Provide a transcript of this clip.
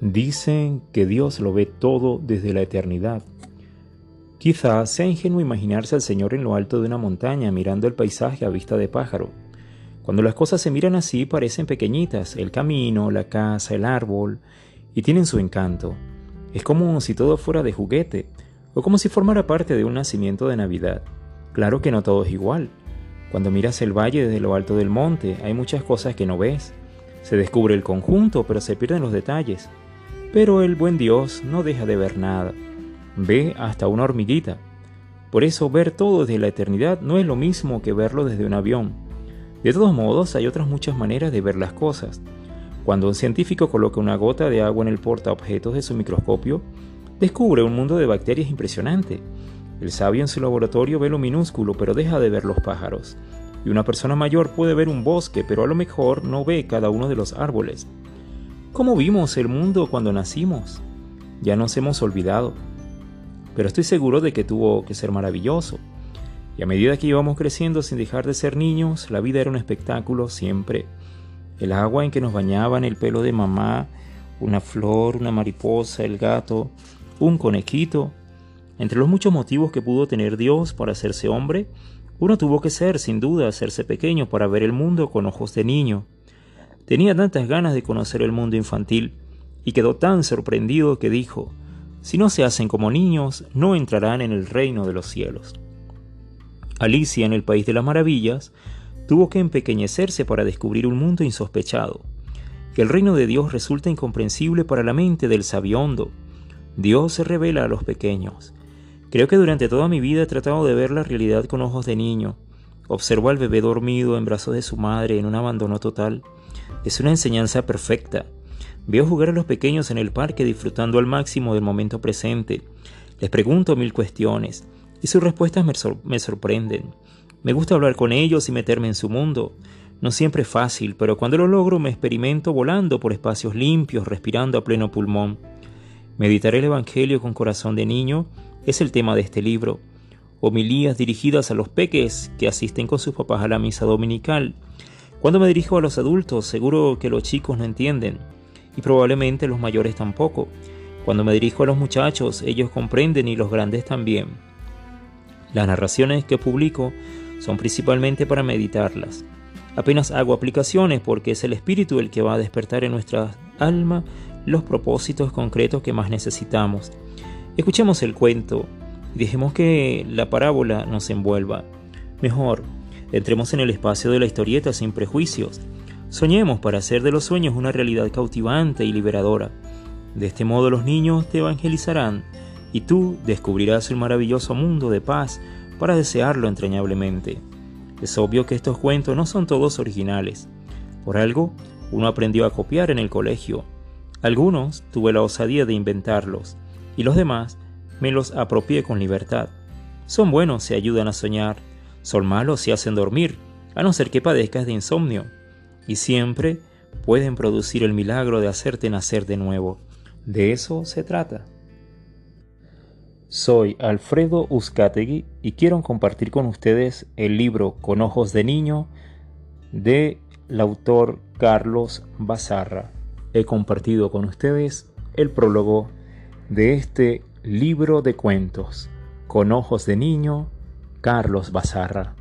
Dicen que Dios lo ve todo desde la eternidad. Quizá sea ingenuo imaginarse al Señor en lo alto de una montaña mirando el paisaje a vista de pájaro. Cuando las cosas se miran así parecen pequeñitas, el camino, la casa, el árbol, y tienen su encanto. Es como si todo fuera de juguete, o como si formara parte de un nacimiento de Navidad. Claro que no todo es igual. Cuando miras el valle desde lo alto del monte, hay muchas cosas que no ves. Se descubre el conjunto, pero se pierden los detalles. Pero el buen Dios no deja de ver nada. Ve hasta una hormiguita. Por eso ver todo desde la eternidad no es lo mismo que verlo desde un avión. De todos modos, hay otras muchas maneras de ver las cosas. Cuando un científico coloca una gota de agua en el portaobjetos de su microscopio, descubre un mundo de bacterias impresionante. El sabio en su laboratorio ve lo minúsculo, pero deja de ver los pájaros. Y una persona mayor puede ver un bosque, pero a lo mejor no ve cada uno de los árboles. ¿Cómo vimos el mundo cuando nacimos? Ya nos hemos olvidado. Pero estoy seguro de que tuvo que ser maravilloso. Y a medida que íbamos creciendo sin dejar de ser niños, la vida era un espectáculo siempre. El agua en que nos bañaban, el pelo de mamá, una flor, una mariposa, el gato, un conejito. Entre los muchos motivos que pudo tener Dios para hacerse hombre, uno tuvo que ser, sin duda, hacerse pequeño para ver el mundo con ojos de niño. Tenía tantas ganas de conocer el mundo infantil y quedó tan sorprendido que dijo, si no se hacen como niños, no entrarán en el reino de los cielos. Alicia, en el País de las Maravillas, tuvo que empequeñecerse para descubrir un mundo insospechado. El reino de Dios resulta incomprensible para la mente del sabiondo. Dios se revela a los pequeños. Creo que durante toda mi vida he tratado de ver la realidad con ojos de niño. Observo al bebé dormido en brazos de su madre en un abandono total. Es una enseñanza perfecta. Veo jugar a los pequeños en el parque disfrutando al máximo del momento presente. Les pregunto mil cuestiones y sus respuestas me, sorprenden. Me gusta hablar con ellos y meterme en su mundo. No siempre es fácil, pero cuando lo logro me experimento volando por espacios limpios, respirando a pleno pulmón. Meditar el Evangelio con corazón de niño es el tema de este libro. Homilías dirigidas a los peques que asisten con sus papás a la misa dominical. Cuando me dirijo a los adultos, seguro que los chicos no entienden, y probablemente los mayores tampoco. Cuando me dirijo a los muchachos, ellos comprenden y los grandes también. Las narraciones que publico son principalmente para meditarlas. Apenas hago aplicaciones porque es el espíritu el que va a despertar en nuestra alma los propósitos concretos que más necesitamos. Escuchemos el cuento y dejemos que la parábola nos envuelva. Mejor, entremos en el espacio de la historieta sin prejuicios. Soñemos para hacer de los sueños una realidad cautivante y liberadora. De este modo los niños te evangelizarán y tú descubrirás el maravilloso mundo de paz para desearlo entrañablemente. Es obvio que estos cuentos no son todos originales. Por algo, uno aprendió a copiar en el colegio. Algunos tuve la osadía de inventarlos, y los demás me los apropié con libertad. Son buenos si ayudan a soñar, son malos si hacen dormir, a no ser que padezcas de insomnio, y siempre pueden producir el milagro de hacerte nacer de nuevo. De eso se trata. Soy Alfredo Uzcategui y quiero compartir con ustedes el libro Con ojos de niño de autor Carlos Bazarra. He compartido con ustedes el prólogo de este libro de cuentos Con ojos de niño, Carlos Bazarra.